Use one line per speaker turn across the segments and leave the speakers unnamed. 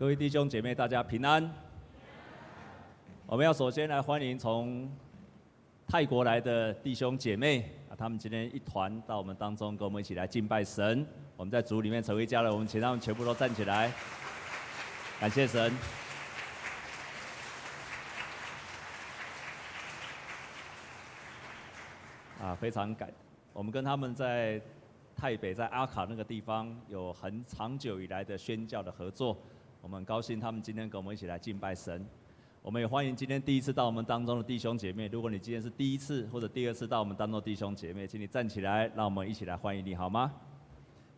各位弟兄姐妹，大家平安。我们要首先来欢迎从泰国来的弟兄姐妹啊，他们今天一团到我们当中，跟我们一起来敬拜神。我们在主里面成为家人，我们请他们全部都站起来，感谢神。啊，非常感，我们跟他们在泰北，在阿卡那个地方有很长久以来的宣教的合作，我们很高兴他们今天跟我们一起来敬拜神。我们也欢迎今天第一次到我们当中的弟兄姐妹。如果你今天是第一次或者第二次到我们当中的弟兄姐妹，请你站起来，让我们一起来欢迎你好吗？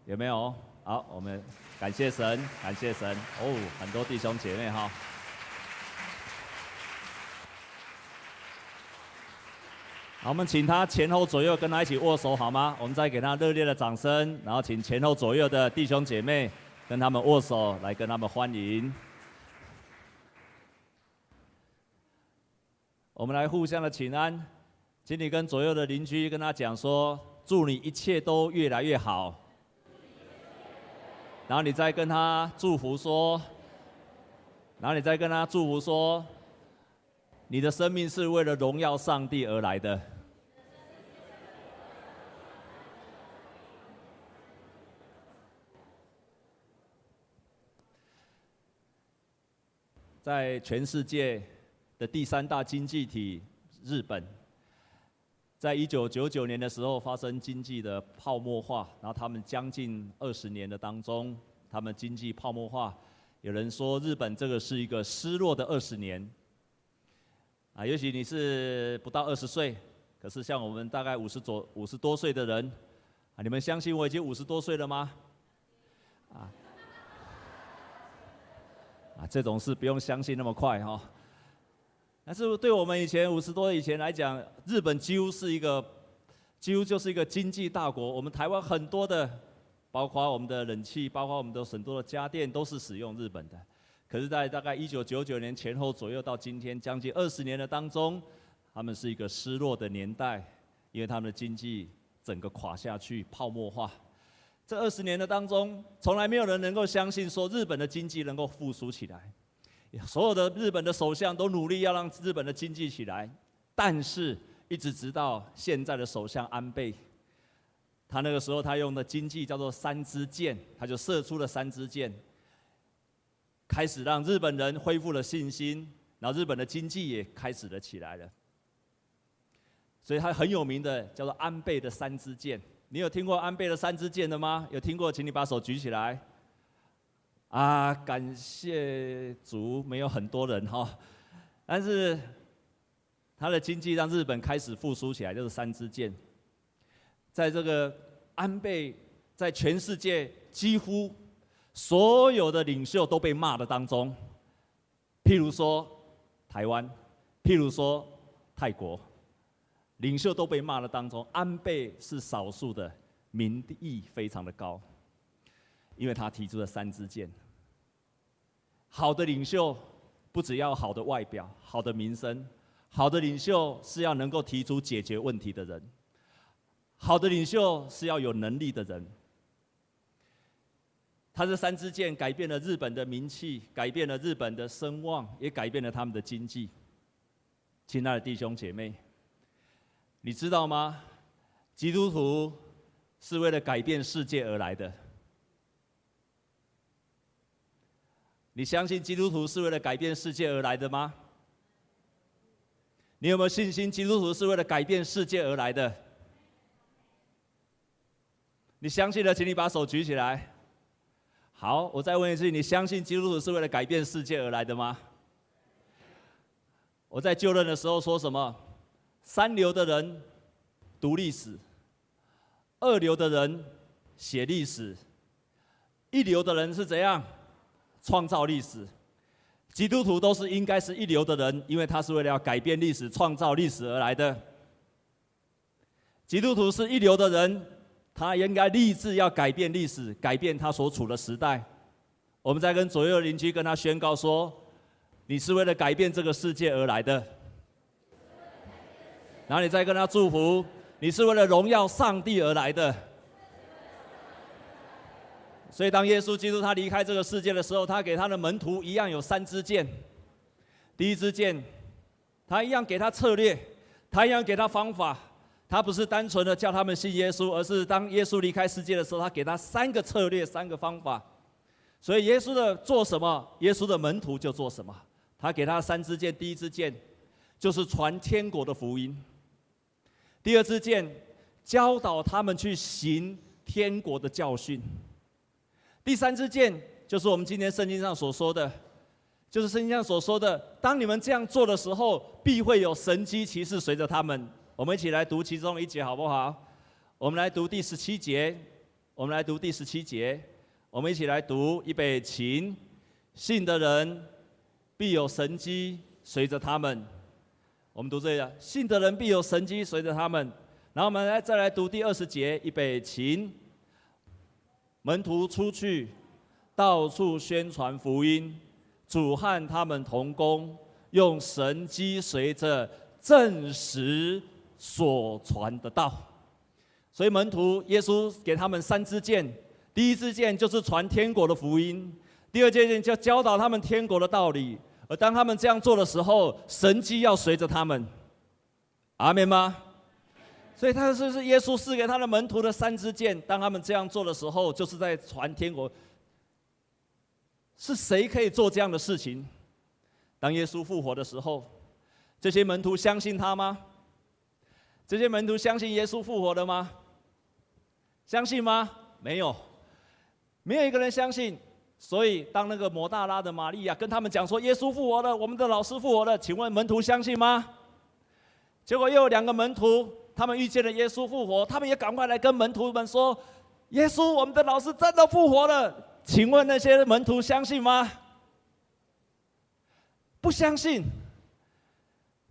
有没有？好，我们感谢神，感谢神。哦，很多弟兄姐妹哈。好，我们请他前后左右跟他一起握手好吗？我们再给他热烈的掌声，然后请前后左右的弟兄姐妹跟他们握手，来跟他们欢迎。我们来互相的请安，请你跟左右的邻居跟他讲说，祝你一切都越来越好。然后你再跟他祝福说，然后你再跟他祝福说，你的生命是为了荣耀上帝而来的。在全世界的第三大经济体日本，在一九九九年的时候发生经济的泡沫化，然后他们将近二十年的当中，他们经济泡沫化。有人说日本这个是一个失落的二十年。啊，也许你是不到二十岁，可是像我们大概五十左五十多岁的人，啊，你们相信我已经五十多岁了吗？啊。这种事不用相信那么快哈。但是对我们以前五十多以前来讲，日本几乎是一个，几乎就是一个经济大国。我们台湾很多的，包括我们的冷气，包括我们的很多的家电，都是使用日本的。可是，在大概一九九九年前后左右到今天，将近二十年的当中，他们是一个失落的年代，因为他们的经济整个垮下去，泡沫化。这二十年的当中，从来没有人能够相信说日本的经济能够复苏起来。所有的日本的首相都努力要让日本的经济起来，但是一直直到现在的首相安倍，他那个时候他用的经济叫做三支箭，他就射出了三支箭，开始让日本人恢复了信心，然后日本的经济也开始了起来了。所以他很有名的叫做安倍的三支箭。你有听过安倍的三支箭的吗？有听过，请你把手举起来。啊，感谢族，没有很多人哈，但是他的经济让日本开始复苏起来，就是三支箭。在这个安倍在全世界几乎所有的领袖都被骂的当中，譬如说台湾，譬如说泰国。领袖都被骂了当中，安倍是少数的，民意非常的高，因为他提出了三支箭。好的领袖不只要好的外表、好的名声，好的领袖是要能够提出解决问题的人，好的领袖是要有能力的人。他这三支箭改变了日本的名气，改变了日本的声望，也改变了他们的经济。亲爱的弟兄姐妹。你知道吗？基督徒是为了改变世界而来的。你相信基督徒是为了改变世界而来的吗？你有没有信心基督徒是为了改变世界而来的？你相信的，请你把手举起来。好，我再问一次，你相信基督徒是为了改变世界而来的吗？我在就任的时候说什么？三流的人读历史，二流的人写历史，一流的人是怎样创造历史？基督徒都是应该是一流的人，因为他是为了要改变历史、创造历史而来的。基督徒是一流的人，他应该立志要改变历史，改变他所处的时代。我们在跟左右邻居跟他宣告说：“你是为了改变这个世界而来的。”然后你再跟他祝福，你是为了荣耀上帝而来的。所以当耶稣基督他离开这个世界的时候，他给他的门徒一样有三支箭。第一支箭，他一样给他策略，他一样给他方法。他不是单纯的叫他们信耶稣，而是当耶稣离开世界的时候，他给他三个策略、三个方法。所以耶稣的做什么，耶稣的门徒就做什么。他给他三支箭，第一支箭就是传天国的福音；第二支箭教导他们去行天国的教训；第三支箭就是我们今天圣经上所说的，就是圣经上所说的，当你们这样做的时候，必会有神迹奇事随着他们。我们一起来读其中一节好不好？我们来读第十七节。我们来读第十七节。我们一起来读，预备起。信的人必有神迹随着他们。我们读这个，信的人必有神迹随着他们。然后我们来再来读第二十节，预备起。门徒出去，到处宣传福音，主和他们同工，用神迹随着证实。所传的道，所以门徒耶稣给他们三支箭，第一支箭就是传天国的福音，第二支箭就教导他们天国的道理。而当他们这样做的时候，神机要随着他们。阿门吗？所以他是是耶稣赐给他的门徒的三支箭，当他们这样做的时候，就是在传天国。是谁可以做这样的事情？当耶稣复活的时候，这些门徒相信他吗？这些门徒相信耶稣复活的吗？相信吗？没有，没有一个人相信。所以，当那个摩大拉的玛利亚跟他们讲说耶稣复活了，我们的老师复活了，请问门徒相信吗？结果又有两个门徒，他们遇见了耶稣复活，他们也赶快来跟门徒们说：耶稣，我们的老师真的复活了，请问那些门徒相信吗？不相信，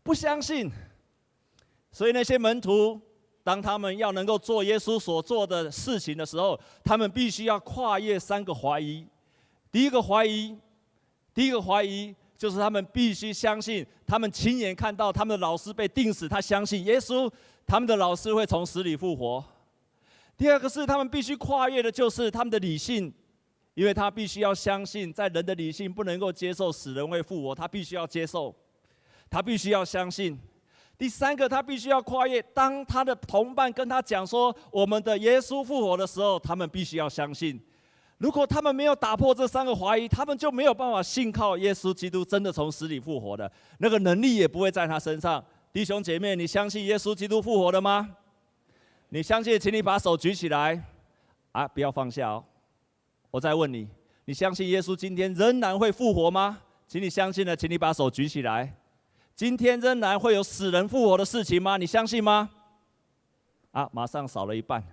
不相信。所以那些门徒，当他们要能够做耶稣所做的事情的时候，他们必须要跨越三个怀疑。第一个怀疑，第一个怀疑就是他们必须相信，他们亲眼看到他们的老师被钉死，他相信耶稣，他们的老师会从死里复活。第二个是他们必须跨越的，就是他们的理性，因为他必须要相信，在人的理性不能够接受死人会复活，他必须要接受，他必须要相信。第三个，他必须要跨越。当他的同伴跟他讲说我们的耶稣复活的时候，他们必须要相信。如果他们没有打破这三个怀疑，他们就没有办法信靠耶稣基督真的从死里复活的那个能力，也不会在他身上。弟兄姐妹，你相信耶稣基督复活了吗？你相信，请你把手举起来。啊，不要放下哦。我再问你，你相信耶稣今天仍然会复活吗？请你相信了，请你把手举起来。今天仍然会有死人复活的事情吗？你相信吗？啊，马上少了一半。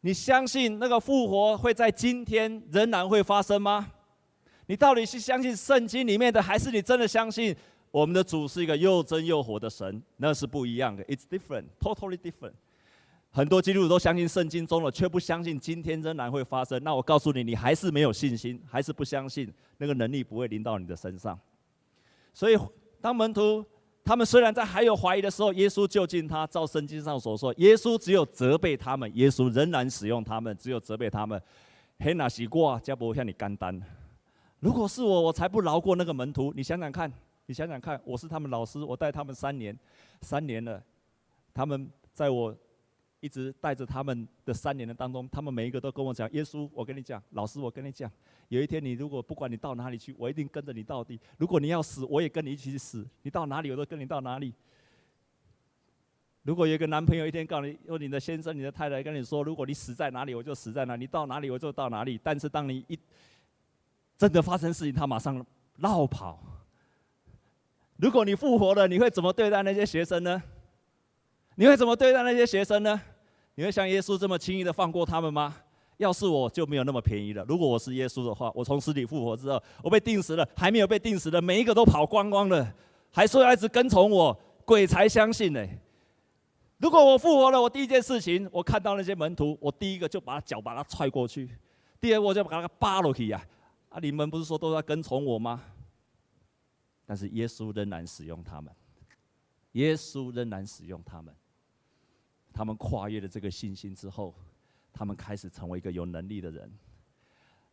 你相信那个复活会在今天仍然会发生吗？你到底是相信圣经里面的，还是你真的相信我们的主是一个又真又活的神？那是不一样的，It's different, totally different。很多基督徒都相信圣经中的，却不相信今天仍然会发生。那我告诉你，你还是没有信心，还是不相信那个能力不会临到你的身上。所以。当门徒他们虽然在还有怀疑的时候，耶稣就近他，照圣经上所说，耶稣只有责备他们，耶稣仍然使用他们，只有责备他们。嘿，那西过加伯向你干单。如果是我，我才不饶过那个门徒。你想想看，你想想看，我是他们老师，我带他们三年，三年了，他们在我。一直带着他们的三年的当中，他们每一个都跟我讲：“耶稣，我跟你讲，老师，我跟你讲，有一天你如果不管你到哪里去，我一定跟着你到底。如果你要死，我也跟你一起去死。你到哪里，我都跟你到哪里。如果有一个男朋友一天告诉你，有你的先生、你的太太跟你说，如果你死在哪里，我就死在哪里；到哪里，我就到哪里。但是当你一真的发生事情，他马上绕跑。如果你复活了，你会怎么对待那些学生呢？你会怎么对待那些学生呢？你会像耶稣这么轻易的放过他们吗？要是我就没有那么便宜了。如果我是耶稣的话，我从死里复活之后，我被钉死了，还没有被钉死的每一个都跑光光了，还说要一直跟从我，鬼才相信呢。如果我复活了，我第一件事情，我看到那些门徒，我第一个就把他脚把他踹过去，第二我就把他扒落去呀。啊，你们不是说都在跟从我吗？但是耶稣仍然使用他们，耶稣仍然使用他们。他们跨越了这个信心之后，他们开始成为一个有能力的人。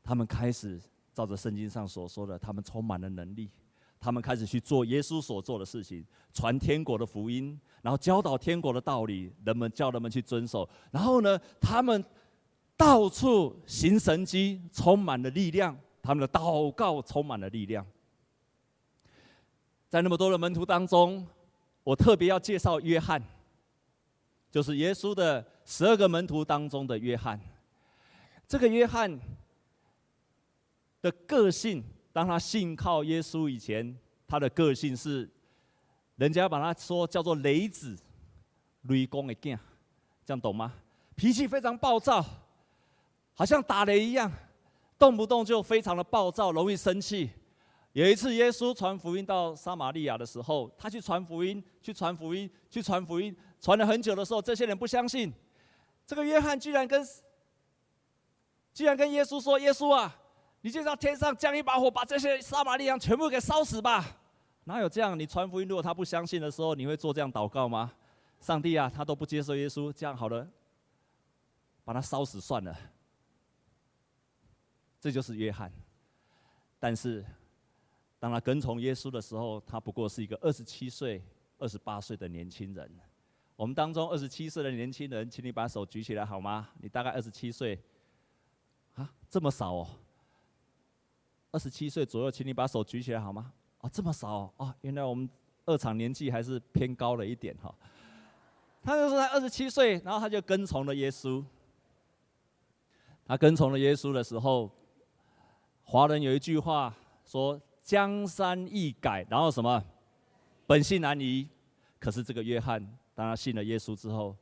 他们开始照着圣经上所说的，他们充满了能力，他们开始去做耶稣所做的事情，传天国的福音，然后教导天国的道理，人们叫人们去遵守。然后呢，他们到处行神迹，充满了力量，他们的祷告充满了力量。在那么多的门徒当中，我特别要介绍约翰，就是耶稣的十二个门徒当中的约翰。这个约翰的个性，当他信靠耶稣以前，他的个性是，人家把他说叫做雷子，雷公的囝，这样懂吗？脾气非常暴躁，好像打雷一样，动不动就非常的暴躁，容易生气。有一次，耶稣传福音到撒玛利亚的时候，他去传福音，去传福音，去传福音，传了很久的时候，这些人不相信。这个约翰居然跟居然跟耶稣说：“耶稣啊，你就让天上降一把火，把这些撒玛利亚全部给烧死吧！”哪有这样？你传福音，如果他不相信的时候，你会做这样祷告吗？上帝啊，他都不接受耶稣，这样好了，把他烧死算了。这就是约翰，但是。当他跟从耶稣的时候，他不过是一个二十七岁、二十八岁的年轻人。我们当中二十七岁的年轻人，请你把手举起来好吗？你大概二十七岁，啊，这么少哦？二十七岁左右，请你把手举起来好吗？啊，这么少哦？啊，原来我们二场年纪还是偏高了一点哈。他就说他二十七岁，然后他就跟从了耶稣。他跟从了耶稣的时候，华人有一句话说。江山易改，然后什么？本性难移。可是这个约翰，当他信了耶稣之后，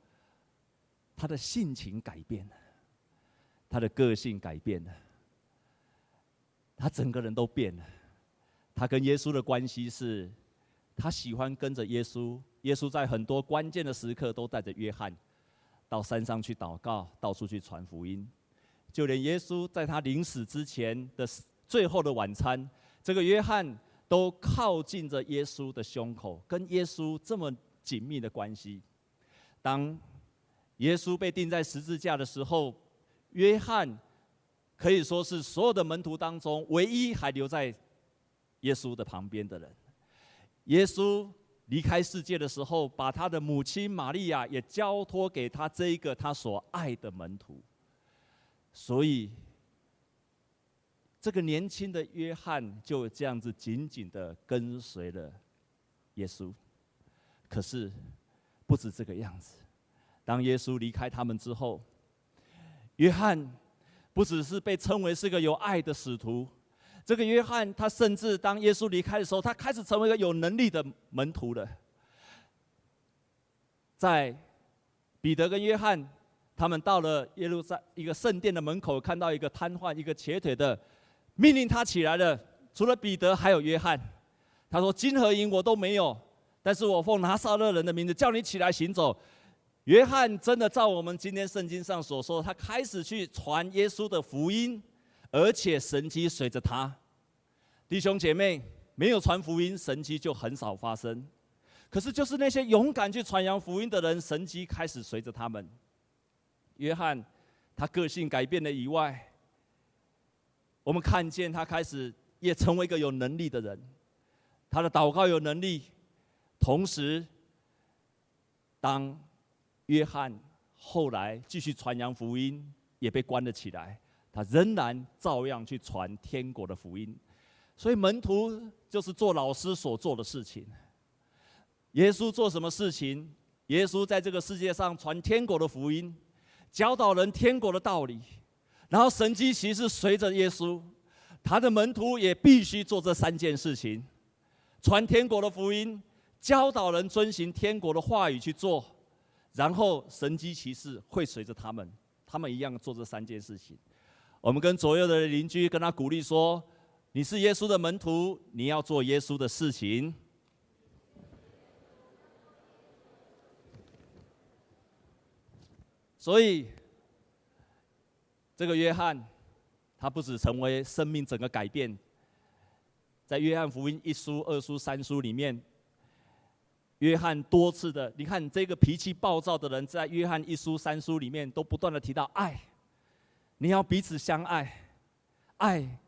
他的性情改变了，他的个性改变了，他整个人都变了。他跟耶稣的关系是，他喜欢跟着耶稣。耶稣在很多关键的时刻都带着约翰到山上去祷告，到处去传福音。就连耶稣在他临死之前的最后的晚餐。这个约翰都靠近着耶稣的胸口，跟耶稣这么紧密的关系。当耶稣被钉在十字架的时候，约翰可以说是所有的门徒当中唯一还留在耶稣的旁边的人。耶稣离开世界的时候，把他的母亲玛利亚也交托给他这一个他所爱的门徒。所以。这个年轻的约翰就这样子紧紧的跟随了耶稣。可是不止这个样子，当耶稣离开他们之后，约翰不只是被称为是个有爱的使徒，这个约翰他甚至当耶稣离开的时候，他开始成为一个有能力的门徒了。在彼得跟约翰他们到了耶路撒一个圣殿的门口，看到一个瘫痪、一个瘸腿的。命令他起来了，除了彼得还有约翰。他说：“金和银我都没有，但是我奉拿撒勒人的名字叫你起来行走。”约翰真的照我们今天圣经上所说，他开始去传耶稣的福音，而且神迹随着他。弟兄姐妹，没有传福音，神迹就很少发生。可是就是那些勇敢去传扬福音的人，神迹开始随着他们。约翰，他个性改变了以外。我们看见他开始也成为一个有能力的人，他的祷告有能力。同时，当约翰后来继续传扬福音，也被关了起来，他仍然照样去传天国的福音。所以门徒就是做老师所做的事情。耶稣做什么事情？耶稣在这个世界上传天国的福音，教导人天国的道理。然后神迹其实随着耶稣，他的门徒也必须做这三件事情：传天国的福音，教导人遵行天国的话语去做，然后神迹奇事会随着他们，他们一样做这三件事情。我们跟左右的邻居跟他鼓励说：“你是耶稣的门徒，你要做耶稣的事情。”所以。这个约翰，他不止成为生命整个改变，在约翰福音一书、二书、三书里面，约翰多次的，你看这个脾气暴躁的人，在约翰一书、三书里面都不断的提到爱，你要彼此相爱，爱，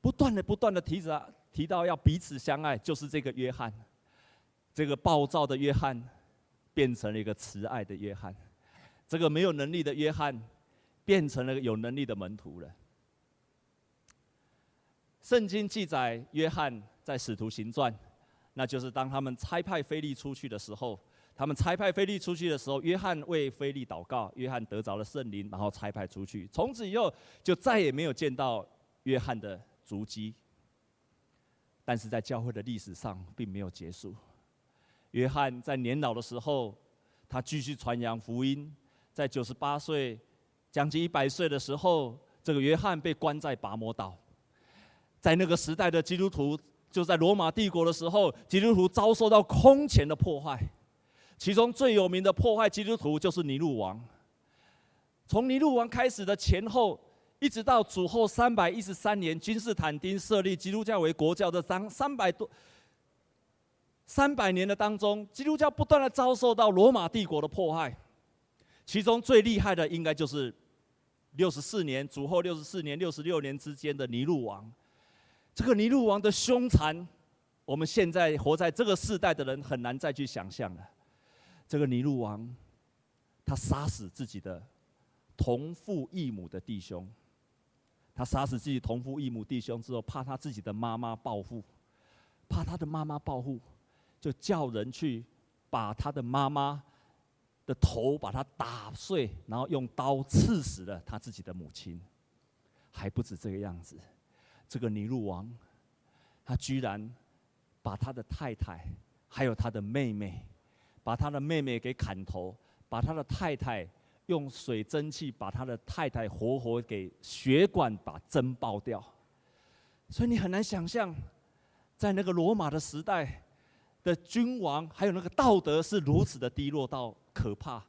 不断的不断的提着提到要彼此相爱，就是这个约翰，这个暴躁的约翰，变成了一个慈爱的约翰，这个没有能力的约翰，变成了有能力的门徒了。圣经记载，约翰在使徒行传，那就是当他们差派腓力出去的时候，他们差派腓力出去的时候，约翰为腓力祷告，约翰得着了圣灵，然后差派出去，从此以后就再也没有见到约翰的足迹。但是在教会的历史上，并没有结束。约翰在年老的时候，他继续传扬福音，在九十八岁，将近一百岁的时候，这个约翰被关在拔摩岛。在那个时代的基督徒，就在罗马帝国的时候，基督徒遭受到空前的破坏。其中最有名的破坏基督徒就是尼禄王。从尼禄王开始的前后，一直到主后三百一十三年，君士坦丁设立基督教为国教的三三百多三百年的当中，基督教不断的遭受到罗马帝国的迫害。其中最厉害的，应该就是六十四年主后六十四年、六十六年之间的尼禄王。这个尼禄王的凶残，我们现在活在这个世代的人很难再去想象了。这个尼禄王，他杀死自己的同父异母的弟兄，他杀死自己同父异母弟兄之后，怕他自己的妈妈报复，怕他的妈妈报复，就叫人去把他的妈妈的头把他打碎，然后用刀刺死了他自己的母亲。还不止这个样子。这个尼禄王，他居然把他的太太，还有他的妹妹，把他的妹妹给砍头，把他的太太用水蒸气把他的太太活活给血管把针爆掉。所以你很难想象，在那个罗马的时代的君王，还有那个道德是如此的低落到可怕。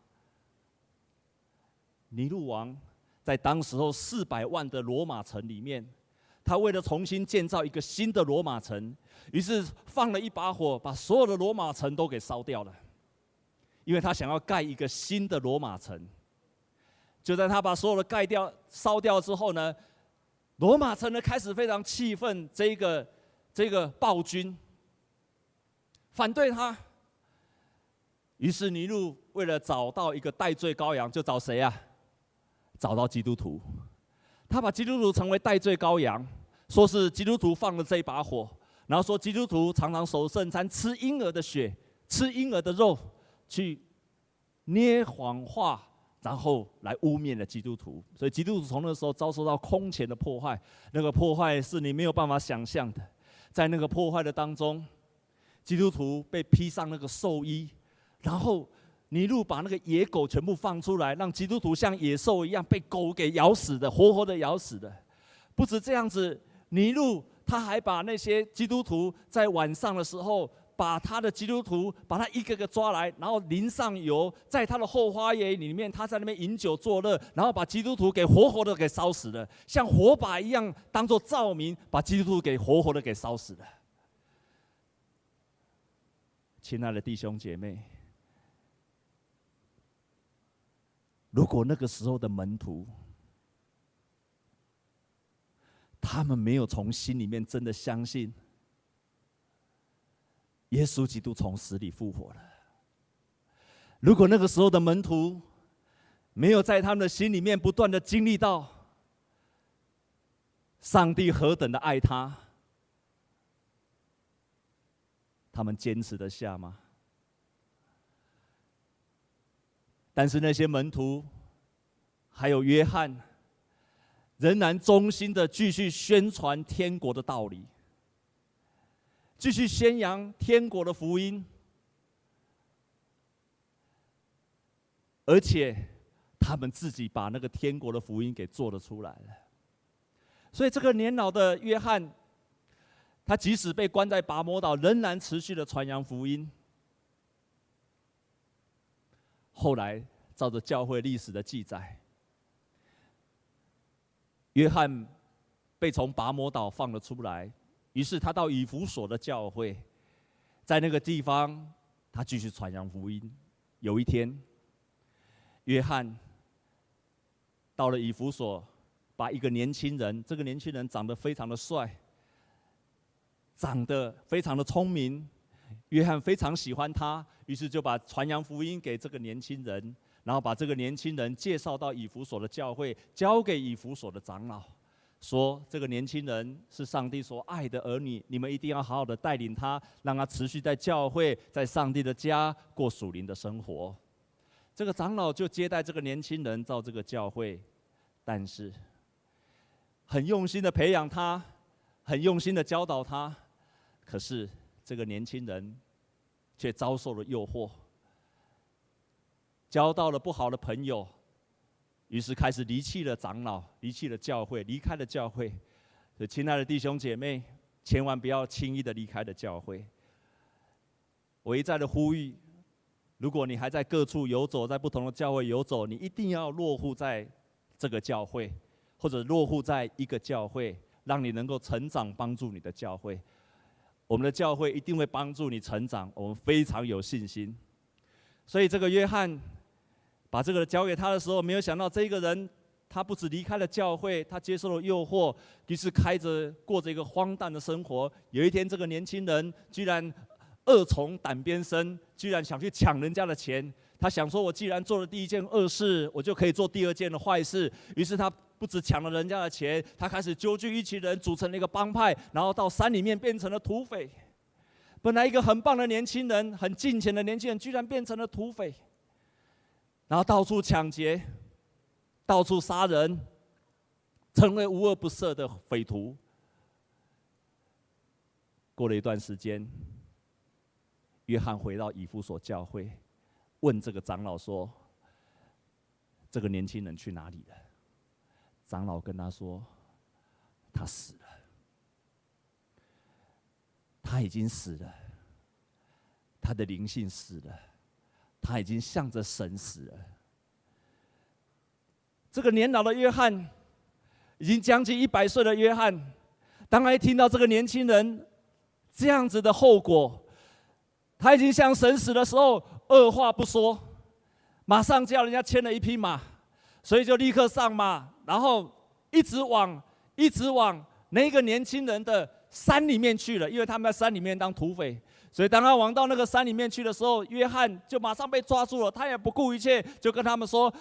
尼禄王在当时候四百万的罗马城里面。他为了重新建造一个新的罗马城，于是放了一把火，把所有的罗马城都给烧掉了。因为他想要盖一个新的罗马城。就在他把所有的盖掉、烧掉之后呢，罗马城呢开始非常气愤这个这个暴君，反对他。于是尼禄为了找到一个代罪羔羊，就找谁啊？找到基督徒。他把基督徒成为代罪羔羊，说是基督徒放了这一把火，然后说基督徒常常守圣餐，吃婴儿的血，吃婴儿的肉，去捏谎话，然后来污蔑了基督徒。所以基督徒从那时候遭受到空前的破坏，那个破坏是你没有办法想象的。在那个破坏的当中，基督徒被披上那个兽衣，然后。尼禄把那个野狗全部放出来，让基督徒像野兽一样被狗给咬死的，活活的咬死的。不止这样子，尼禄他还把那些基督徒在晚上的时候，把他的基督徒把他一个个抓来，然后淋上油，在他的后花园里面，他在那边饮酒作乐，然后把基督徒给活活的给烧死了，像火把一样当做照明，把基督徒给活活的给烧死了。亲爱的弟兄姐妹。如果那个时候的门徒，他们没有从心里面真的相信耶稣基督从死里复活了；如果那个时候的门徒没有在他们的心里面不断的经历到上帝何等的爱他，他们坚持得下吗？但是那些门徒，还有约翰，仍然忠心的继续宣传天国的道理，继续宣扬天国的福音，而且他们自己把那个天国的福音给做了出来了。所以这个年老的约翰，他即使被关在拔摩岛，仍然持续的传扬福音。后来，照着教会历史的记载，约翰被从拔摩岛放了出来，于是他到以弗所的教会，在那个地方，他继续传扬福音。有一天，约翰到了以弗所，把一个年轻人，这个年轻人长得非常的帅，长得非常的聪明，约翰非常喜欢他，于是就把传扬福音给这个年轻人，然后把这个年轻人介绍到以弗所的教会，交给以弗所的长老。说这个年轻人是上帝所爱的儿女，你们一定要好好的带领他，让他持续在教会，在上帝的家过属灵的生活。这个长老就接待这个年轻人到这个教会，但是很用心的培养他，很用心的教导他，可是这个年轻人却遭受了诱惑，交到了不好的朋友。于是开始离弃了长老，离弃了教会，离开了教会。所以，亲爱的弟兄姐妹，千万不要轻易的离开了教会。我一再的呼吁，如果你还在各处游走，在不同的教会游走，你一定要落户在这个教会，或者落户在一个教会，让你能够成长，帮助你的教会。我们的教会一定会帮助你成长，我们非常有信心。所以，这个约翰。把这个交给他的时候，没有想到这个人，他不止离开了教会，他接受了诱惑，于是开着过着一个荒诞的生活。有一天，这个年轻人居然恶从胆边生，居然想去抢人家的钱。他想说：“我既然做了第一件恶事，我就可以做第二件的坏事。”于是他不止抢了人家的钱，他开始揪聚一群人，组成了一个帮派，然后到山里面变成了土匪。本来一个很棒的年轻人，很进钱的年轻人，居然变成了土匪。然后到处抢劫，到处杀人，成为无恶不赦的匪徒。过了一段时间，约翰回到以弗所教会，问这个长老说：“这个年轻人去哪里了？”长老跟他说：“他死了，他已经死了，他的灵性死了。”他已经向着神死了。这个年老的约翰，已经将近一百岁的约翰，当他听到这个年轻人这样子的后果，他已经向神死的时候，二话不说，马上叫人家牵了一匹马，所以就立刻上马，然后一直往一直往那个年轻人的山里面去了，因为他们在山里面当土匪。所以，当他往到那个山里面去的时候，约翰就马上被抓住了。他也不顾一切，就跟他们说：“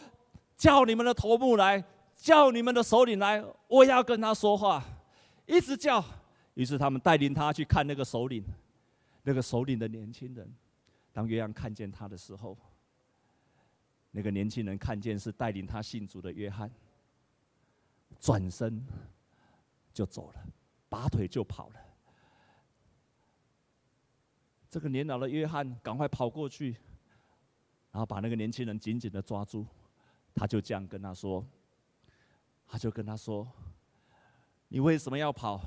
叫你们的头目来，叫你们的首领来，我要跟他说话。”一直叫。于是他们带领他去看那个首领，那个首领的年轻人。当约翰看见他的时候，那个年轻人看见是带领他信主的约翰，转身就走了，拔腿就跑了。这个年老的约翰赶快跑过去，然后把那个年轻人紧紧的抓住，他就这样跟他说：“他就跟他说，你为什么要跑？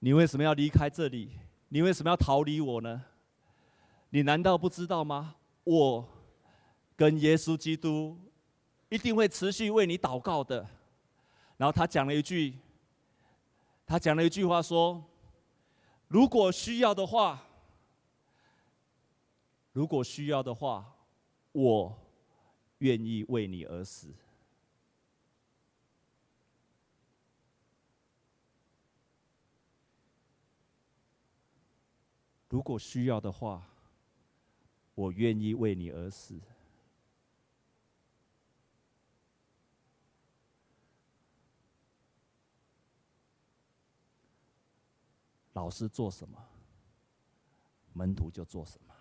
你为什么要离开这里？你为什么要逃离我呢？你难道不知道吗？我跟耶稣基督一定会持续为你祷告的。”然后他讲了一句，他讲了一句话说。如果需要的话，如果需要的话，我愿意为你而死。如果需要的话，我愿意为你而死。老师做什么，门徒就做什么。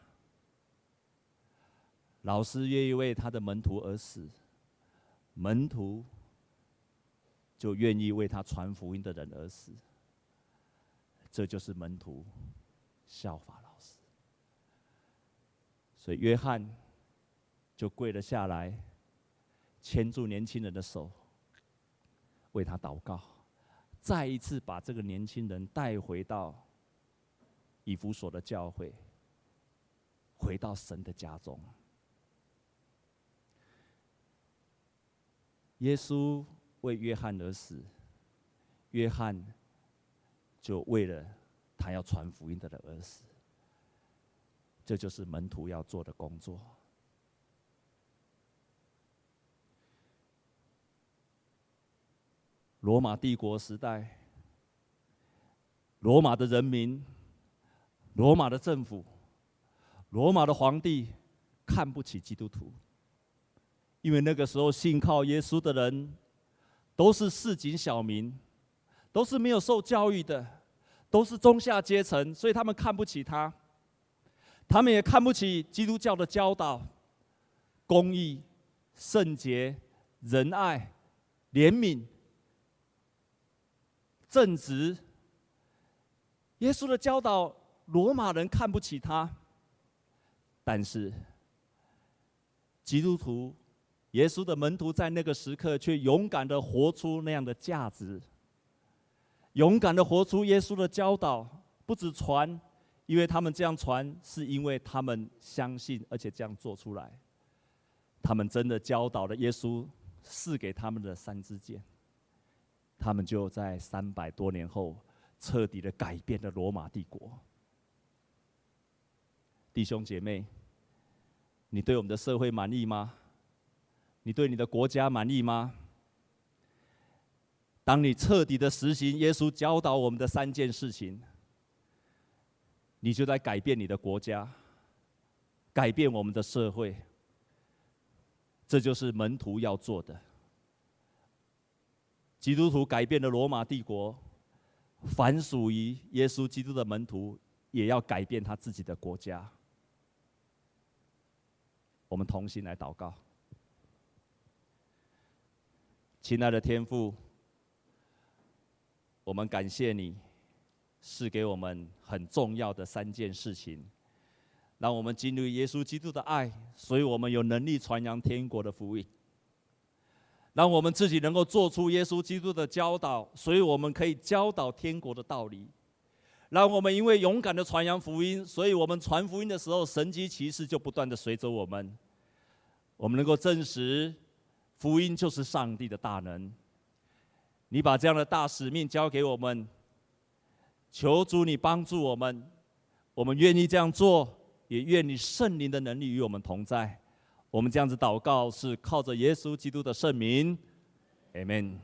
老师愿意为他的门徒而死，门徒就愿意为他传福音的人而死。这就是门徒效法老师。所以约翰就跪了下来，牵住年轻人的手，为他祷告。再一次把这个年轻人带回到以弗所的教会，回到神的家中。耶稣为约翰而死，约翰就为了他要传福音的人而死。这就是门徒要做的工作。罗马帝国时代，罗马的人民、罗马的政府、罗马的皇帝看不起基督徒，因为那个时候信靠耶稣的人都是市井小民，都是没有受教育的，都是中下阶层，所以他们看不起他。他们也看不起基督教的教导，公义、圣洁、仁爱、怜悯、正直。耶稣的教导，罗马人看不起他，但是基督徒、耶稣的门徒在那个时刻却勇敢的活出那样的价值，勇敢的活出耶稣的教导，不止传。因为他们这样传，是因为他们相信，而且这样做出来。他们真的教导了耶稣赐给他们的三支箭，他们就在三百多年后彻底的改变了罗马帝国。弟兄姐妹，你对我们的社会满意吗？你对你的国家满意吗？当你彻底的实行耶稣教导我们的三件事情。你就在改变你的国家，改变我们的社会。这就是门徒要做的。基督徒改变了罗马帝国，凡属于耶稣基督的门徒，也要改变他自己的国家。我们同心来祷告。亲爱的天父，我们感谢你。是给我们很重要的三件事情，让我们进入耶稣基督的爱，所以我们有能力传扬天国的福音；让我们自己能够做出耶稣基督的教导，所以我们可以教导天国的道理；让我们因为勇敢的传扬福音，所以我们传福音的时候，神迹奇事就不断的随着我们。我们能够证实福音就是上帝的大能。你把这样的大使命交给我们。求主你帮助我们，我们愿意这样做，也愿你圣灵的能力与我们同在。我们这样子祷告，是靠着耶稣基督的圣名，Amen。